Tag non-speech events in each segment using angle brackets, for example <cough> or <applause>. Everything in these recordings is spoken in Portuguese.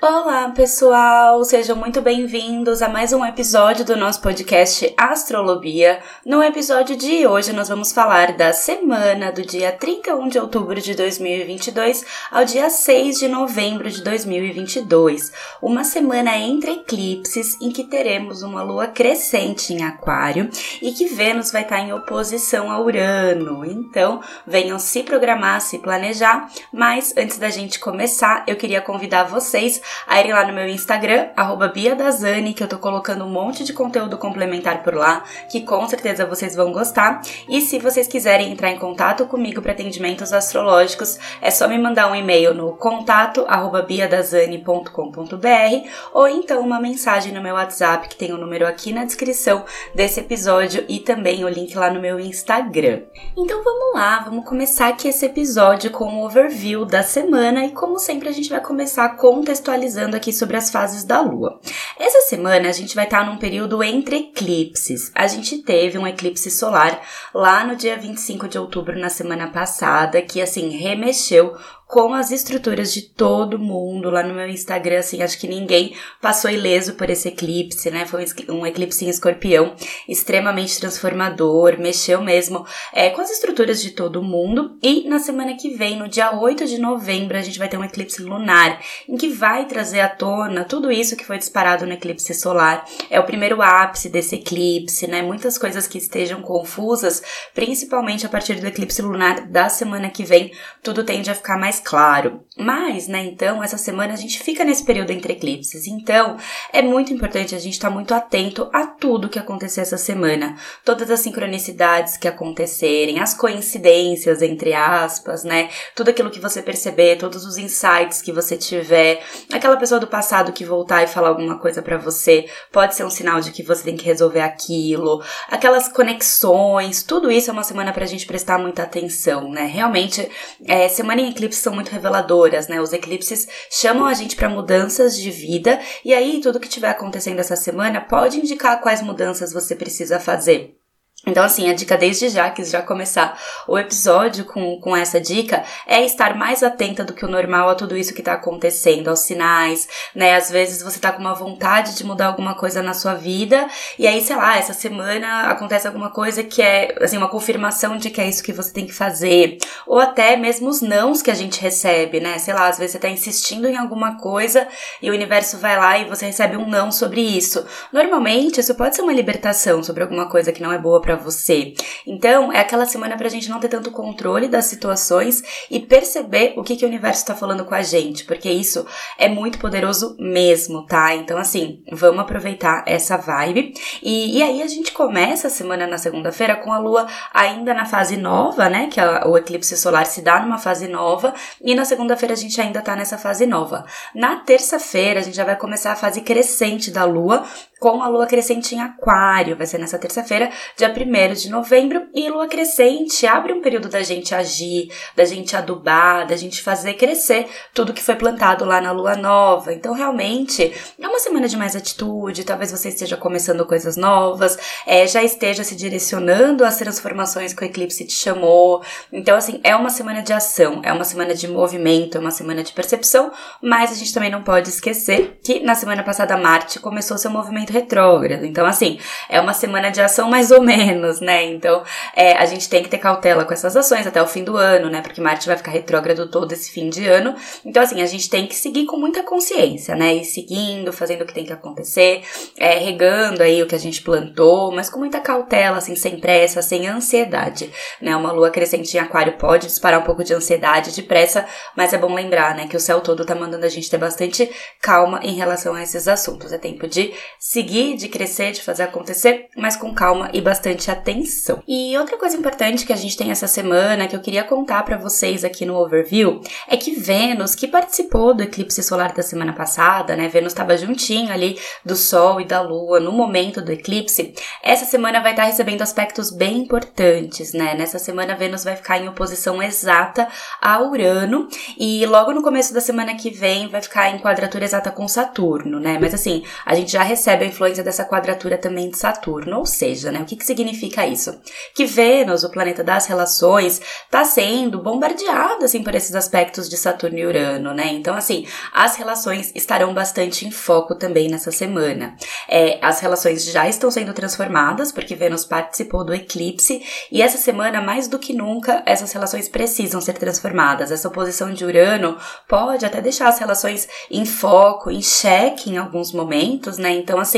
Olá, pessoal! Sejam muito bem-vindos a mais um episódio do nosso podcast Astrolobia. No episódio de hoje, nós vamos falar da semana do dia 31 de outubro de 2022 ao dia 6 de novembro de 2022. Uma semana entre eclipses em que teremos uma lua crescente em Aquário e que Vênus vai estar em oposição a Urano. Então, venham se programar, se planejar. Mas antes da gente começar, eu queria convidar vocês a irem lá no meu Instagram, biadazani, que eu tô colocando um monte de conteúdo complementar por lá, que com certeza vocês vão gostar. E se vocês quiserem entrar em contato comigo para atendimentos astrológicos, é só me mandar um e-mail no contato biadazani.com.br ou então uma mensagem no meu WhatsApp, que tem o um número aqui na descrição desse episódio e também o link lá no meu Instagram. Então vamos lá, vamos começar aqui esse episódio com um overview da semana e como sempre a gente vai começar contextualizando atualizando aqui sobre as fases da Lua. Essa semana a gente vai estar num período entre eclipses. A gente teve um eclipse solar lá no dia 25 de outubro, na semana passada, que assim remexeu com as estruturas de todo mundo lá no meu Instagram, assim, acho que ninguém passou ileso por esse eclipse, né? Foi um eclipse em escorpião extremamente transformador, mexeu mesmo é, com as estruturas de todo mundo. E na semana que vem, no dia 8 de novembro, a gente vai ter um eclipse lunar, em que vai trazer à tona tudo isso que foi disparado no eclipse solar. É o primeiro ápice desse eclipse, né? Muitas coisas que estejam confusas, principalmente a partir do eclipse lunar da semana que vem, tudo tende a ficar mais claro. Mas, né, então, essa semana a gente fica nesse período entre eclipses. Então, é muito importante a gente estar tá muito atento a tudo que acontecer essa semana. Todas as sincronicidades que acontecerem, as coincidências, entre aspas, né? Tudo aquilo que você perceber, todos os insights que você tiver. Aquela pessoa do passado que voltar e falar alguma coisa para você, pode ser um sinal de que você tem que resolver aquilo. Aquelas conexões, tudo isso é uma semana pra gente prestar muita atenção, né? Realmente, é, semana em eclipse são muito reveladoras, né? Os eclipses chamam a gente para mudanças de vida e aí tudo que estiver acontecendo essa semana pode indicar quais mudanças você precisa fazer. Então, assim, a dica desde já, quis já começar o episódio com, com essa dica, é estar mais atenta do que o normal a tudo isso que tá acontecendo, aos sinais, né? Às vezes você tá com uma vontade de mudar alguma coisa na sua vida, e aí, sei lá, essa semana acontece alguma coisa que é, assim, uma confirmação de que é isso que você tem que fazer. Ou até mesmo os nãos que a gente recebe, né? Sei lá, às vezes você tá insistindo em alguma coisa e o universo vai lá e você recebe um não sobre isso. Normalmente, isso pode ser uma libertação sobre alguma coisa que não é boa para você. Então, é aquela semana pra gente não ter tanto controle das situações e perceber o que, que o universo tá falando com a gente, porque isso é muito poderoso mesmo, tá? Então, assim, vamos aproveitar essa vibe. E, e aí a gente começa a semana na segunda-feira com a lua ainda na fase nova, né? Que a, o eclipse solar se dá numa fase nova, e na segunda-feira a gente ainda tá nessa fase nova. Na terça-feira a gente já vai começar a fase crescente da lua, com a lua crescente em Aquário, vai ser nessa terça-feira, dia 1 de novembro, e lua crescente abre um período da gente agir, da gente adubar, da gente fazer crescer tudo que foi plantado lá na lua nova. Então, realmente, é uma semana de mais atitude, talvez você esteja começando coisas novas, é, já esteja se direcionando às transformações que o eclipse te chamou. Então, assim, é uma semana de ação, é uma semana de movimento, é uma semana de percepção, mas a gente também não pode esquecer que na semana passada Marte começou seu movimento movimento retrógrado. Então, assim, é uma semana de ação mais ou menos, né? Então, é, a gente tem que ter cautela com essas ações até o fim do ano, né? Porque Marte vai ficar retrógrado todo esse fim de ano. Então, assim, a gente tem que seguir com muita consciência, né? E seguindo, fazendo o que tem que acontecer, é, regando aí o que a gente plantou, mas com muita cautela, assim, sem pressa, sem ansiedade, né? Uma lua crescente em aquário pode disparar um pouco de ansiedade, de pressa, mas é bom lembrar, né? Que o céu todo tá mandando a gente ter bastante calma em relação a esses assuntos. É tempo de se seguir, de crescer, de fazer acontecer, mas com calma e bastante atenção. E outra coisa importante que a gente tem essa semana, que eu queria contar para vocês aqui no overview, é que Vênus, que participou do eclipse solar da semana passada, né? Vênus estava juntinho ali do Sol e da Lua no momento do eclipse. Essa semana vai estar tá recebendo aspectos bem importantes, né? Nessa semana Vênus vai ficar em oposição exata a Urano e logo no começo da semana que vem vai ficar em quadratura exata com Saturno, né? Mas assim, a gente já recebe influência dessa quadratura também de Saturno. Ou seja, né, o que, que significa isso? Que Vênus, o planeta das relações, está sendo bombardeado assim por esses aspectos de Saturno e Urano, né? Então, assim, as relações estarão bastante em foco também nessa semana. É, as relações já estão sendo transformadas porque Vênus participou do eclipse e essa semana, mais do que nunca, essas relações precisam ser transformadas. Essa oposição de Urano pode até deixar as relações em foco, em xeque em alguns momentos, né? Então, assim,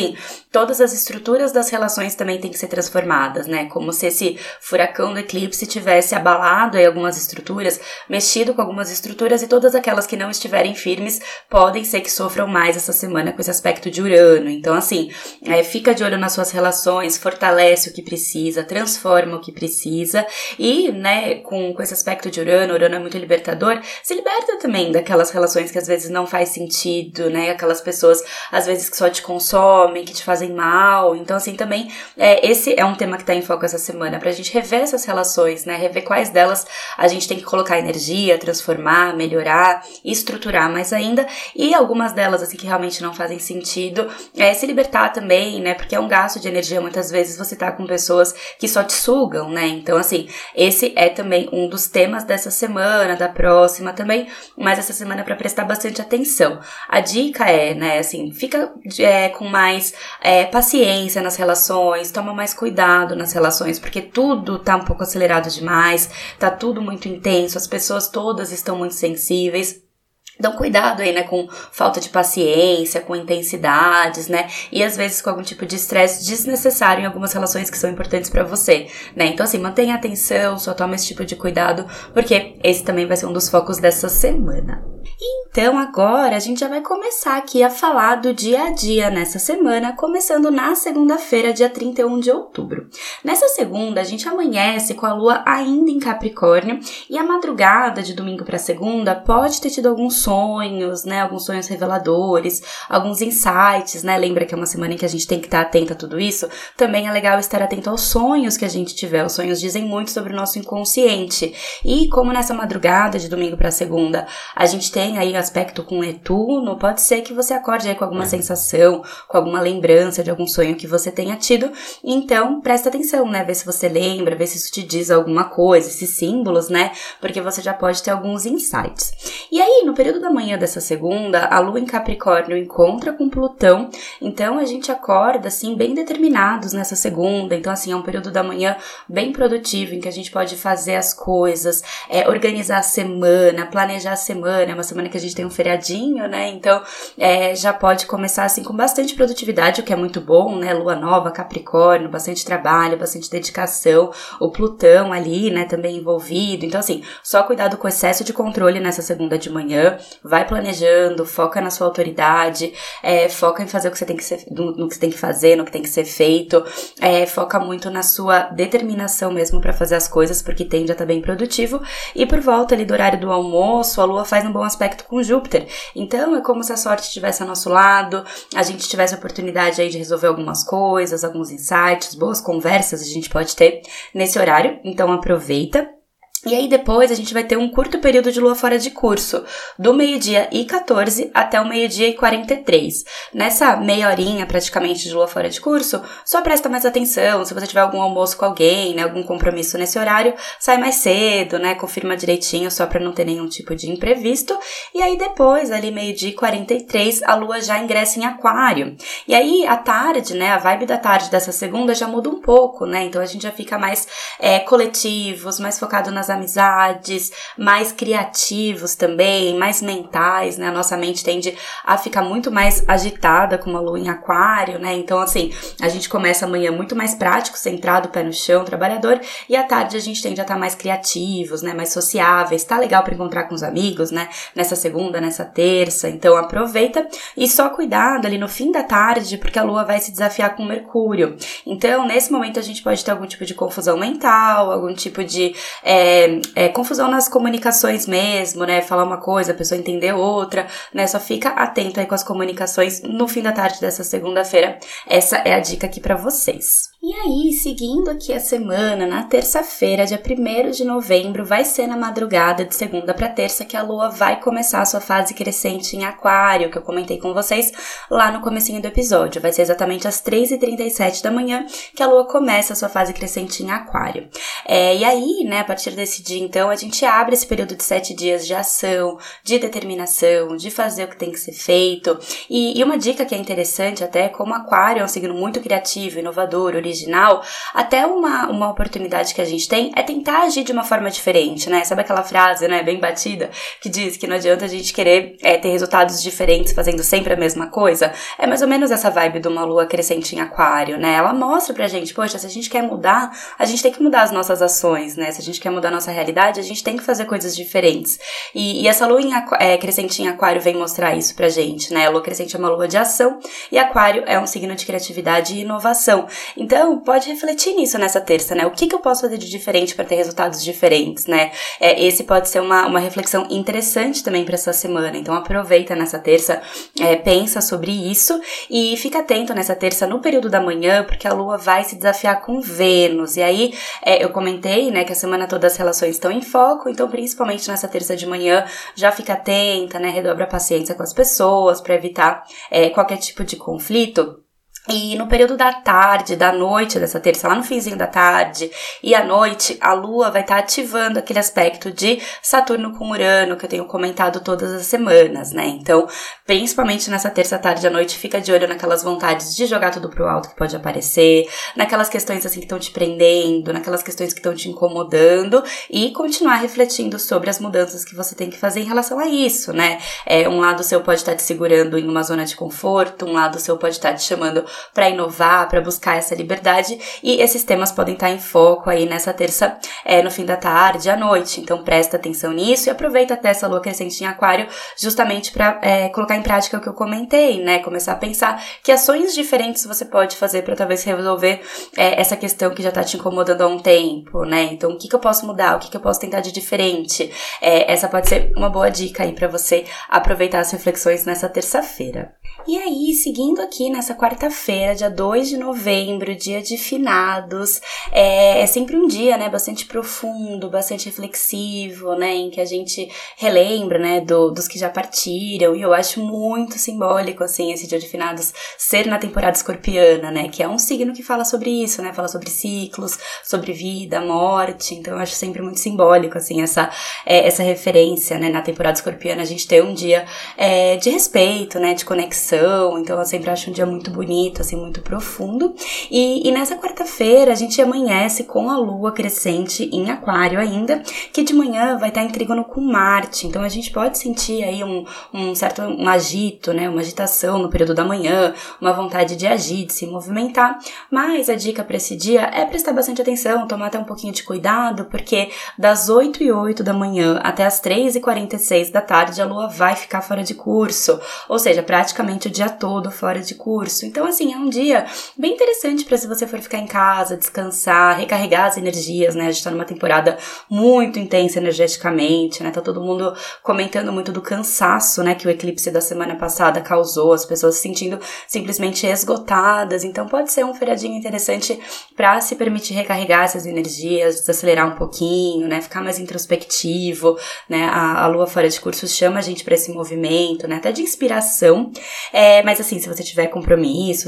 todas as estruturas das relações também têm que ser transformadas, né? Como se esse furacão do eclipse tivesse abalado aí algumas estruturas, mexido com algumas estruturas e todas aquelas que não estiverem firmes podem ser que sofram mais essa semana com esse aspecto de Urano. Então, assim, é, fica de olho nas suas relações, fortalece o que precisa, transforma o que precisa e, né, com, com esse aspecto de Urano, Urano é muito libertador, se liberta também daquelas relações que às vezes não faz sentido, né? Aquelas pessoas, às vezes, que só te consomem, que te fazem mal. Então, assim, também, é, esse é um tema que tá em foco essa semana, pra gente rever essas relações, né? Rever quais delas a gente tem que colocar energia, transformar, melhorar, estruturar mais ainda. E algumas delas, assim, que realmente não fazem sentido, é se libertar também, né? Porque é um gasto de energia, muitas vezes você tá com pessoas que só te sugam, né? Então, assim, esse é também um dos temas dessa semana, da próxima também, mas essa semana é para prestar bastante atenção. A dica é, né, assim, fica é, com mais é, paciência nas relações, toma mais cuidado nas relações, porque tudo tá um pouco acelerado demais, tá tudo muito intenso, as pessoas todas estão muito sensíveis. Então, cuidado aí, né, com falta de paciência, com intensidades, né, e às vezes com algum tipo de estresse desnecessário em algumas relações que são importantes para você, né. Então, assim, mantenha atenção, só toma esse tipo de cuidado, porque esse também vai ser um dos focos dessa semana. Então, agora a gente já vai começar aqui a falar do dia a dia nessa semana, começando na segunda-feira, dia 31 de outubro. Nessa segunda, a gente amanhece com a lua ainda em Capricórnio e a madrugada de domingo para segunda pode ter tido alguns sonhos, né? Alguns sonhos reveladores, alguns insights, né? Lembra que é uma semana em que a gente tem que estar atento a tudo isso? Também é legal estar atento aos sonhos que a gente tiver. Os sonhos dizem muito sobre o nosso inconsciente. E como nessa madrugada de domingo para segunda, a gente tem tem aí aspecto com Netuno, pode ser que você acorde aí com alguma sensação, com alguma lembrança de algum sonho que você tenha tido. Então, presta atenção, né? Vê se você lembra, vê se isso te diz alguma coisa, esses símbolos, né? Porque você já pode ter alguns insights. E aí, no período da manhã dessa segunda, a lua em Capricórnio encontra com Plutão, então a gente acorda assim bem determinados nessa segunda. Então, assim, é um período da manhã bem produtivo em que a gente pode fazer as coisas, é, organizar a semana, planejar a semana, uma semana que a gente tem um feriadinho, né? Então é, já pode começar assim com bastante produtividade, o que é muito bom, né? Lua nova, Capricórnio, bastante trabalho, bastante dedicação, o Plutão ali, né? Também envolvido. Então, assim, só cuidado com o excesso de controle nessa segunda de manhã, vai planejando, foca na sua autoridade, é, foca em fazer o que você tem que ser, no, no, que você tem que fazer, no que tem que ser feito, é, foca muito na sua determinação mesmo para fazer as coisas, porque tende a estar tá bem produtivo. E por volta ali do horário do almoço, a lua faz um bom aspecto com Júpiter. Então é como se a sorte estivesse ao nosso lado, a gente tivesse a oportunidade aí de resolver algumas coisas, alguns insights, boas conversas a gente pode ter nesse horário. Então aproveita. E aí depois a gente vai ter um curto período de lua fora de curso, do meio-dia e 14 até o meio-dia e 43. Nessa meia horinha praticamente de lua fora de curso, só presta mais atenção, se você tiver algum almoço com alguém, né, algum compromisso nesse horário, sai mais cedo, né, confirma direitinho só para não ter nenhum tipo de imprevisto. E aí depois, ali meio-dia e 43, a lua já ingressa em aquário. E aí a tarde, né, a vibe da tarde dessa segunda já muda um pouco, né, então a gente já fica mais é, coletivos, mais focado nas amizades, mais criativos também, mais mentais, né? A nossa mente tende a ficar muito mais agitada com uma lua em aquário, né? Então, assim, a gente começa amanhã muito mais prático, centrado, pé no chão, trabalhador, e à tarde a gente tende a estar tá mais criativos, né? Mais sociáveis, tá legal para encontrar com os amigos, né? Nessa segunda, nessa terça, então aproveita e só cuidado ali no fim da tarde, porque a lua vai se desafiar com Mercúrio. Então, nesse momento a gente pode ter algum tipo de confusão mental, algum tipo de é, é, confusão nas comunicações mesmo, né? Falar uma coisa, a pessoa entender outra, né? Só fica atento aí com as comunicações no fim da tarde dessa segunda-feira. Essa é a dica aqui para vocês. E aí, seguindo aqui a semana, na terça-feira, dia 1 de novembro, vai ser na madrugada de segunda para terça que a lua vai começar a sua fase crescente em aquário, que eu comentei com vocês lá no comecinho do episódio. Vai ser exatamente às 3h37 da manhã que a lua começa a sua fase crescente em aquário. É, e aí, né, a partir desse dia, então, a gente abre esse período de sete dias de ação, de determinação, de fazer o que tem que ser feito. E, e uma dica que é interessante até, como aquário é um signo muito criativo, inovador, original, original, até uma, uma oportunidade que a gente tem é tentar agir de uma forma diferente, né? Sabe aquela frase, né, bem batida, que diz que não adianta a gente querer é, ter resultados diferentes fazendo sempre a mesma coisa? É mais ou menos essa vibe de uma lua crescente em aquário, né? Ela mostra pra gente, poxa, se a gente quer mudar, a gente tem que mudar as nossas ações, né? Se a gente quer mudar a nossa realidade, a gente tem que fazer coisas diferentes. E, e essa lua em, é, crescente em aquário vem mostrar isso pra gente, né? A lua crescente é uma lua de ação e aquário é um signo de criatividade e inovação. Então, então, pode refletir nisso nessa terça, né? O que, que eu posso fazer de diferente para ter resultados diferentes, né? É, esse pode ser uma, uma reflexão interessante também para essa semana. Então, aproveita nessa terça, é, pensa sobre isso e fica atento nessa terça no período da manhã, porque a lua vai se desafiar com Vênus. E aí, é, eu comentei, né, que a semana toda as relações estão em foco, então, principalmente nessa terça de manhã, já fica atenta, né? Redobra a paciência com as pessoas para evitar é, qualquer tipo de conflito. E no período da tarde, da noite dessa terça, lá no finzinho da tarde e à noite, a Lua vai estar tá ativando aquele aspecto de Saturno com Urano que eu tenho comentado todas as semanas, né? Então, principalmente nessa terça tarde à noite, fica de olho naquelas vontades de jogar tudo pro alto que pode aparecer, naquelas questões assim que estão te prendendo, naquelas questões que estão te incomodando e continuar refletindo sobre as mudanças que você tem que fazer em relação a isso, né? É, um lado seu pode estar tá te segurando em uma zona de conforto, um lado seu pode estar tá te chamando para inovar, para buscar essa liberdade. E esses temas podem estar em foco aí nessa terça, é, no fim da tarde, à noite. Então presta atenção nisso e aproveita até essa lua crescente em aquário justamente para é, colocar em prática o que eu comentei, né? Começar a pensar que ações diferentes você pode fazer para talvez resolver é, essa questão que já tá te incomodando há um tempo, né? Então o que, que eu posso mudar? O que, que eu posso tentar de diferente? É, essa pode ser uma boa dica aí para você aproveitar as reflexões nessa terça-feira. E aí, seguindo aqui nessa quarta-feira, dia 2 de novembro, dia de finados, é, é, sempre um dia, né, bastante profundo, bastante reflexivo, né, em que a gente relembra, né, do, dos que já partiram, e eu acho muito simbólico, assim, esse dia de finados ser na temporada escorpiana, né, que é um signo que fala sobre isso, né, fala sobre ciclos, sobre vida, morte, então eu acho sempre muito simbólico, assim, essa, é, essa referência, né, na temporada escorpiana, a gente ter um dia é, de respeito, né, de conexão. Então eu sempre acho um dia muito bonito, assim, muito profundo. E, e nessa quarta-feira a gente amanhece com a lua crescente em Aquário ainda, que de manhã vai estar em trígono com Marte. Então a gente pode sentir aí um, um certo um agito, né, uma agitação no período da manhã, uma vontade de agir, de se movimentar. Mas a dica para esse dia é prestar bastante atenção, tomar até um pouquinho de cuidado, porque das 8 e 8 da manhã até as 3 e 46 da tarde a lua vai ficar fora de curso, ou seja, praticamente o dia todo fora de curso. Então, assim, é um dia bem interessante para se você for ficar em casa, descansar, recarregar as energias, né? A gente tá numa temporada muito intensa energeticamente, né? Tá todo mundo comentando muito do cansaço, né? Que o eclipse da semana passada causou, as pessoas se sentindo simplesmente esgotadas. Então, pode ser um feriadinho interessante para se permitir recarregar essas energias, desacelerar um pouquinho, né? Ficar mais introspectivo, né? A, a lua fora de curso chama a gente para esse movimento, né? Até de inspiração. É, mas assim, se você tiver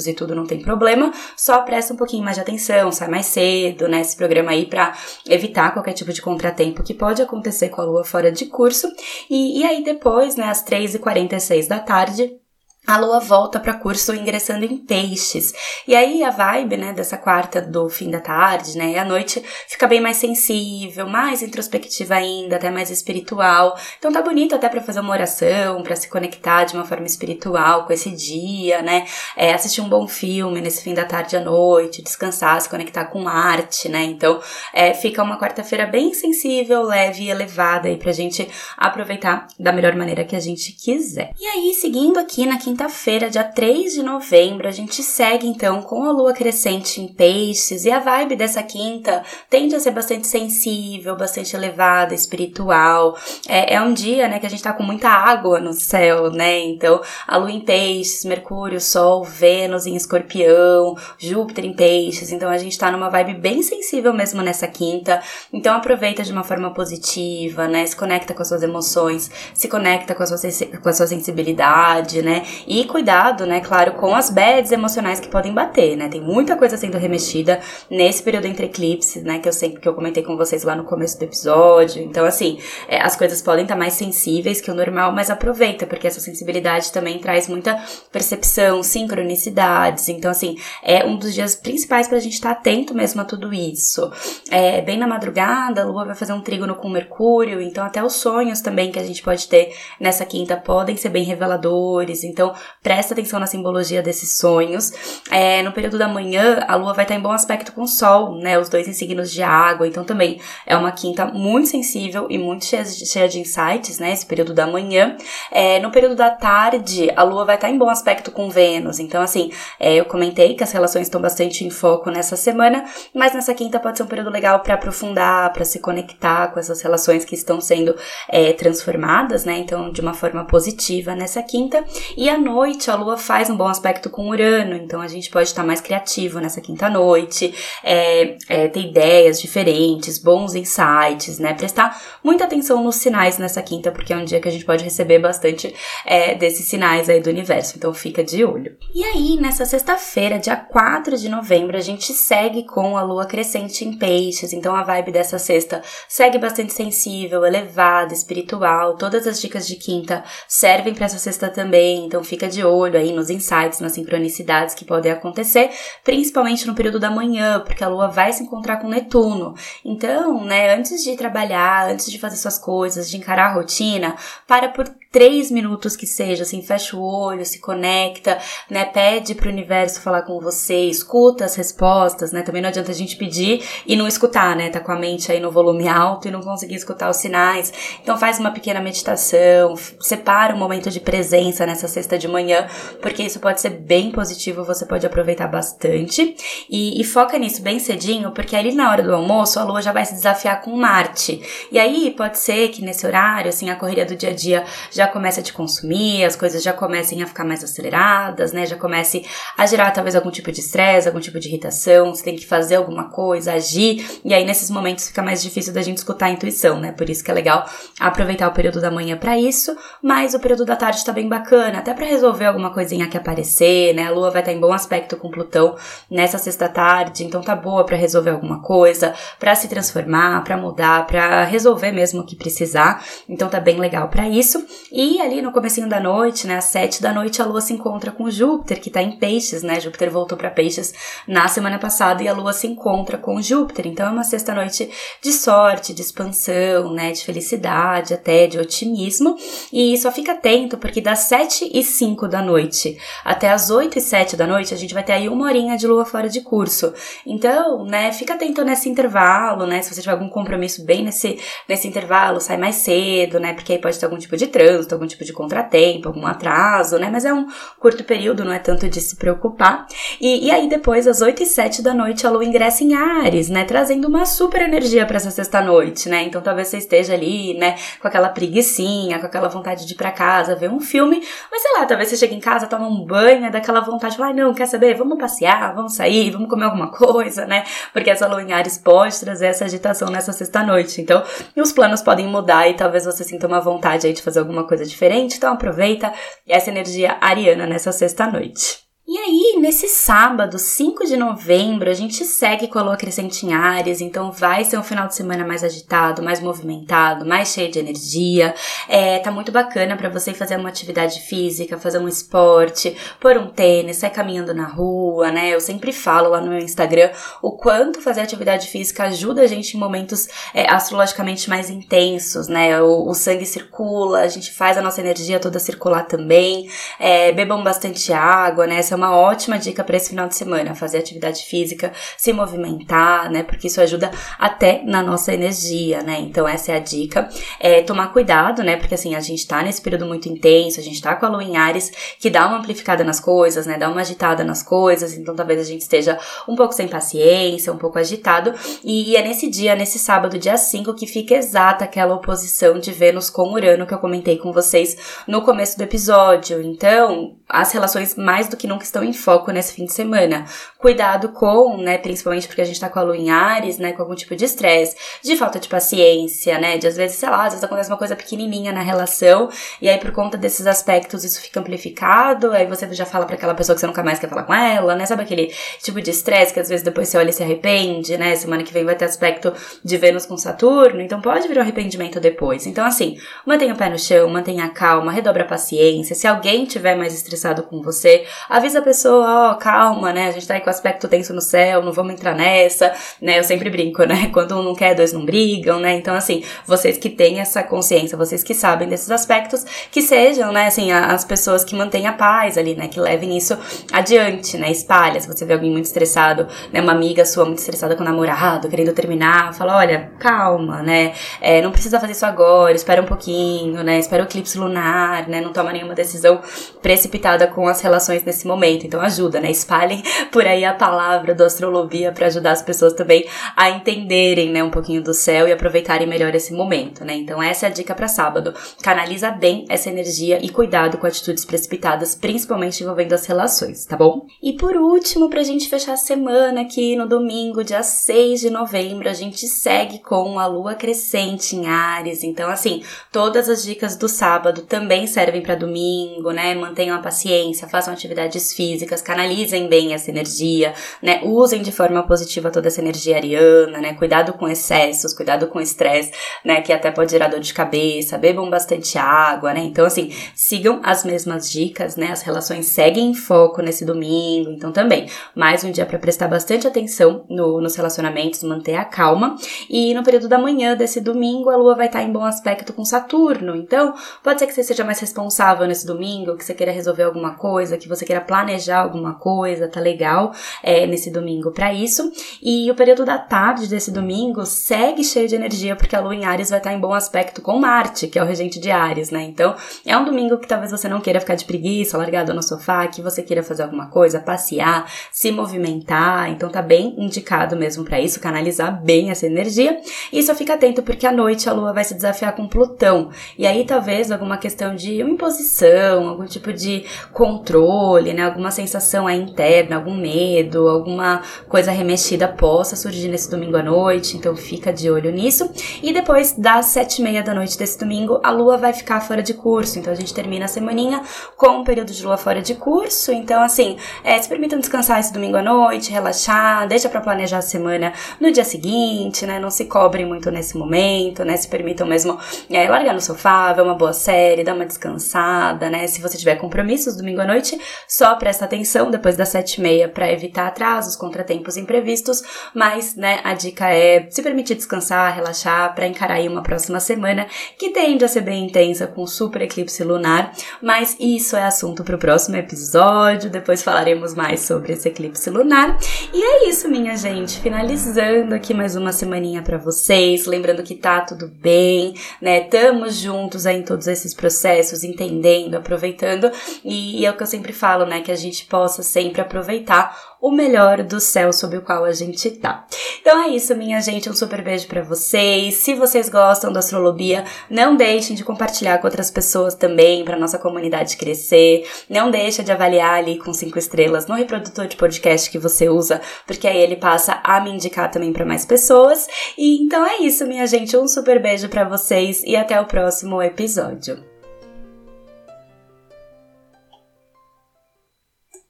compromissos e tudo, não tem problema, só presta um pouquinho mais de atenção, sai mais cedo, né? Programa aí para evitar qualquer tipo de contratempo que pode acontecer com a lua fora de curso. E, e aí depois, né, às 3h46 da tarde, a lua volta para curso ingressando em peixes. E aí a vibe, né, dessa quarta do fim da tarde, né, e a noite fica bem mais sensível, mais introspectiva ainda, até mais espiritual. Então tá bonito até para fazer uma oração, para se conectar de uma forma espiritual com esse dia, né? É, assistir um bom filme nesse fim da tarde à noite, descansar, se conectar com arte, né? Então é, fica uma quarta-feira bem sensível, leve e elevada aí pra gente aproveitar da melhor maneira que a gente quiser. E aí, seguindo aqui na quinta quinta-feira, dia 3 de novembro, a gente segue então com a lua crescente em peixes e a vibe dessa quinta tende a ser bastante sensível, bastante elevada, espiritual. É, é um dia, né, que a gente tá com muita água no céu, né? Então, a lua em peixes, Mercúrio, Sol, Vênus em escorpião, Júpiter em peixes. Então, a gente tá numa vibe bem sensível mesmo nessa quinta. Então, aproveita de uma forma positiva, né? Se conecta com as suas emoções, se conecta com a sua, com a sua sensibilidade, né? E cuidado, né, claro, com as bads emocionais que podem bater, né? Tem muita coisa sendo remexida nesse período entre eclipses, né? Que eu sempre que eu comentei com vocês lá no começo do episódio. Então, assim, é, as coisas podem estar tá mais sensíveis que o normal, mas aproveita, porque essa sensibilidade também traz muita percepção, sincronicidades. Então, assim, é um dos dias principais pra gente estar tá atento mesmo a tudo isso. É, bem na madrugada, a Lua vai fazer um trígono com Mercúrio, então até os sonhos também que a gente pode ter nessa quinta podem ser bem reveladores. Então, presta atenção na simbologia desses sonhos. É, no período da manhã, a Lua vai estar em bom aspecto com o Sol, né? Os dois em signos de água. Então, também é uma quinta muito sensível e muito cheia, cheia de insights, né? Esse período da manhã. É, no período da tarde, a Lua vai estar em bom aspecto com Vênus. Então, assim, é, eu comentei que as relações estão bastante em foco nessa semana, mas nessa quinta pode ser um período legal para aprofundar, para se conectar com essas relações que estão sendo é, transformadas, né? Então, de uma forma positiva nessa quinta. E à noite, a Lua faz um bom aspecto com Urano, então a gente pode estar mais criativo nessa quinta noite, é, é, ter ideias diferentes, bons insights, né? Prestar muita atenção nos sinais nessa quinta, porque é um dia que a gente pode receber bastante é, desses sinais aí do universo, então fica de olho. E aí, nessa sexta-feira, dia 4 de novembro, a gente segue com a lua crescente em peixes, então a vibe dessa sexta segue bastante sensível, elevada, espiritual. Todas as dicas de quinta servem para essa sexta também, então fica de olho aí nos insights, nas sincronicidades que podem acontecer, principalmente no período da manhã, porque a lua vai se encontrar com Netuno. Então, né, antes de trabalhar, antes de fazer suas coisas, de encarar a rotina, para por três minutos que seja, assim, fecha o olho, se conecta, né, pede pro universo falar com você, escuta as respostas, né, também não adianta a gente pedir e não escutar, né, tá com a mente aí no volume alto e não conseguir escutar os sinais. Então faz uma pequena meditação, separa um momento de presença nessa sexta de manhã, porque isso pode ser bem positivo, você pode aproveitar bastante e, e foca nisso bem cedinho, porque ali na hora do almoço a lua já vai se desafiar com Marte. E aí pode ser que nesse horário, assim, a correria do dia a dia já comece a te consumir, as coisas já comecem a ficar mais aceleradas, né? Já comece a gerar talvez algum tipo de estresse, algum tipo de irritação, você tem que fazer alguma coisa, agir, e aí nesses momentos fica mais difícil da gente escutar a intuição, né? Por isso que é legal aproveitar o período da manhã para isso, mas o período da tarde tá bem bacana, até para resolver alguma coisinha que aparecer, né? A lua vai estar tá em bom aspecto com Plutão nessa sexta tarde, então tá boa para resolver alguma coisa, para se transformar, para mudar, para resolver mesmo o que precisar. Então tá bem legal para isso. E ali no comecinho da noite, né, às sete da noite, a Lua se encontra com Júpiter, que está em Peixes, né? Júpiter voltou para Peixes na semana passada e a Lua se encontra com Júpiter. Então é uma sexta noite de sorte, de expansão, né, de felicidade, até de otimismo. E só fica atento porque das sete e cinco da noite até as oito e sete da noite a gente vai ter aí uma horinha de Lua fora de curso. Então, né, fica atento nesse intervalo, né? Se você tiver algum compromisso bem nesse nesse intervalo, sai mais cedo, né? Porque aí pode ter algum tipo de trânsito trânsito, algum tipo de contratempo, algum atraso, né? Mas é um curto período, não é tanto de se preocupar. E, e aí depois, às 8 e 7 da noite, a lua ingressa em Ares, né? Trazendo uma super energia para essa sexta-noite, né? Então talvez você esteja ali, né? Com aquela preguiçinha, com aquela vontade de ir pra casa, ver um filme. Mas sei lá, talvez você chegue em casa, toma um banho, é daquela vontade de falar, não, quer saber? Vamos passear, vamos sair, vamos comer alguma <laughs> coisa, né? Porque essa lua em Ares pode trazer essa agitação nessa sexta-noite. Então, os planos podem mudar e talvez você sinta uma vontade aí de fazer alguma coisa diferente, então aproveita essa energia ariana nessa sexta noite. E aí, nesse sábado, 5 de novembro, a gente segue com a lua crescente em Áries, então vai ser um final de semana mais agitado, mais movimentado, mais cheio de energia. É, tá muito bacana para você fazer uma atividade física, fazer um esporte, pôr um tênis, sair caminhando na rua, né? Eu sempre falo lá no meu Instagram o quanto fazer atividade física ajuda a gente em momentos é, astrologicamente mais intensos, né? O, o, sangue circula, a gente faz a nossa energia toda circular também. É, bebam bastante água, né? Essa é uma ótima dica para esse final de semana, fazer atividade física, se movimentar, né? Porque isso ajuda até na nossa energia, né? Então essa é a dica. É tomar cuidado, né? Porque assim, a gente tá nesse período muito intenso, a gente tá com a lua em Ares, que dá uma amplificada nas coisas, né? Dá uma agitada nas coisas, então talvez a gente esteja um pouco sem paciência, um pouco agitado. E é nesse dia, nesse sábado, dia 5, que fica exata aquela oposição de Vênus com Urano que eu comentei com vocês no começo do episódio. Então, as relações mais do que nunca estão em foco nesse fim de semana. Cuidado com, né, principalmente porque a gente tá com a lua em Ares, né, com algum tipo de estresse, de falta de paciência, né, de às vezes, sei lá, às vezes acontece uma coisa pequenininha na relação e aí por conta desses aspectos isso fica amplificado, aí você já fala para aquela pessoa que você nunca mais quer falar com ela, né, sabe aquele tipo de estresse que às vezes depois você olha e se arrepende, né, semana que vem vai ter aspecto de Vênus com Saturno, então pode vir um arrependimento depois. Então assim, mantenha o pé no chão, mantenha a calma, redobra a paciência, se alguém tiver mais estressado com você, avisa a pessoa, ó, oh, calma, né? A gente tá aí com aspecto tenso no céu, não vamos entrar nessa, né? Eu sempre brinco, né? <laughs> Quando um não quer, dois não brigam, né? Então, assim, vocês que têm essa consciência, vocês que sabem desses aspectos, que sejam, né, assim, as pessoas que mantêm a paz ali, né? Que levem isso adiante, né? Espalha. Se você vê alguém muito estressado, né? Uma amiga sua muito estressada com o namorado, querendo terminar, fala, olha, calma, né? É, não precisa fazer isso agora, espera um pouquinho, né? Espera o eclipse lunar, né? Não toma nenhuma decisão precipitada com as relações nesse momento. Então ajuda, né? Espalhem <laughs> por aí a palavra do astrologia para ajudar as pessoas também a entenderem, né, um pouquinho do céu e aproveitarem melhor esse momento, né? Então essa é a dica para sábado. Canaliza bem essa energia e cuidado com atitudes precipitadas, principalmente envolvendo as relações, tá bom? E por último, pra gente fechar a semana aqui no domingo, dia 6 de novembro, a gente segue com a lua crescente em Ares. Então assim, todas as dicas do sábado também servem para domingo, né? Mantenham a paciência paciência, façam atividades físicas, canalizem bem essa energia, né? Usem de forma positiva toda essa energia ariana, né? Cuidado com excessos, cuidado com estresse, né? Que até pode gerar dor de cabeça, bebam bastante água, né? Então, assim, sigam as mesmas dicas, né? As relações seguem em foco nesse domingo, então também, mais um dia para prestar bastante atenção no, nos relacionamentos, manter a calma. E no período da manhã desse domingo, a lua vai estar em bom aspecto com Saturno, então pode ser que você seja mais responsável nesse domingo, que você queira resolver alguma coisa, que você queira planejar alguma coisa, tá legal é, nesse domingo para isso. E o período da tarde desse domingo segue cheio de energia, porque a lua em Ares vai estar em bom aspecto com Marte, que é o regente de Ares, né? Então é um domingo que talvez você não queira ficar de preguiça, largado no sofá, que você queira fazer alguma coisa, passear, se movimentar. Então tá bem indicado mesmo para isso, canalizar bem essa energia. E só fica atento, porque à noite a lua vai se desafiar com Plutão. E aí talvez alguma questão de imposição, algum tipo de controle, né? Alguma sensação interna, algum medo, alguma coisa remexida possa surgir nesse domingo à noite. Então fica de olho nisso. E depois das sete e meia da noite desse domingo, a lua vai ficar fora de curso. Então a gente termina a semaninha com um período de lua fora de curso. Então, assim, é, se permitam descansar esse domingo à noite, relaxar, deixa para planejar a semana no dia seguinte, né? Não se cobrem muito nesse momento, né? Se permitam mesmo é, largar no sofá, ver uma boa série, dar uma descansada, né? Se você tiver compromissos domingo à noite, só presta atenção depois das sete e meia para evitar atrasos, contratempos imprevistos, mas, né, a dica é se permitir descansar, relaxar para encarar aí uma próxima semana que tende a ser bem intensa com super eclipse lunar, mas isso é assunto para o próximo episódio, depois falaremos mais sobre esse eclipse lunar. E é isso, minha gente, finalizando aqui mais uma semaninha para vocês, lembrando que tá tudo bem, né? Tamo juntos aí em todos esses processos, entendendo, aproveitando e e é o que eu sempre falo, né? Que a gente possa sempre aproveitar o melhor do céu sob o qual a gente tá. Então é isso, minha gente. Um super beijo para vocês. Se vocês gostam da astrologia, não deixem de compartilhar com outras pessoas também, para nossa comunidade crescer. Não deixa de avaliar ali com cinco estrelas no reprodutor de podcast que você usa, porque aí ele passa a me indicar também para mais pessoas. E então é isso, minha gente. Um super beijo para vocês e até o próximo episódio.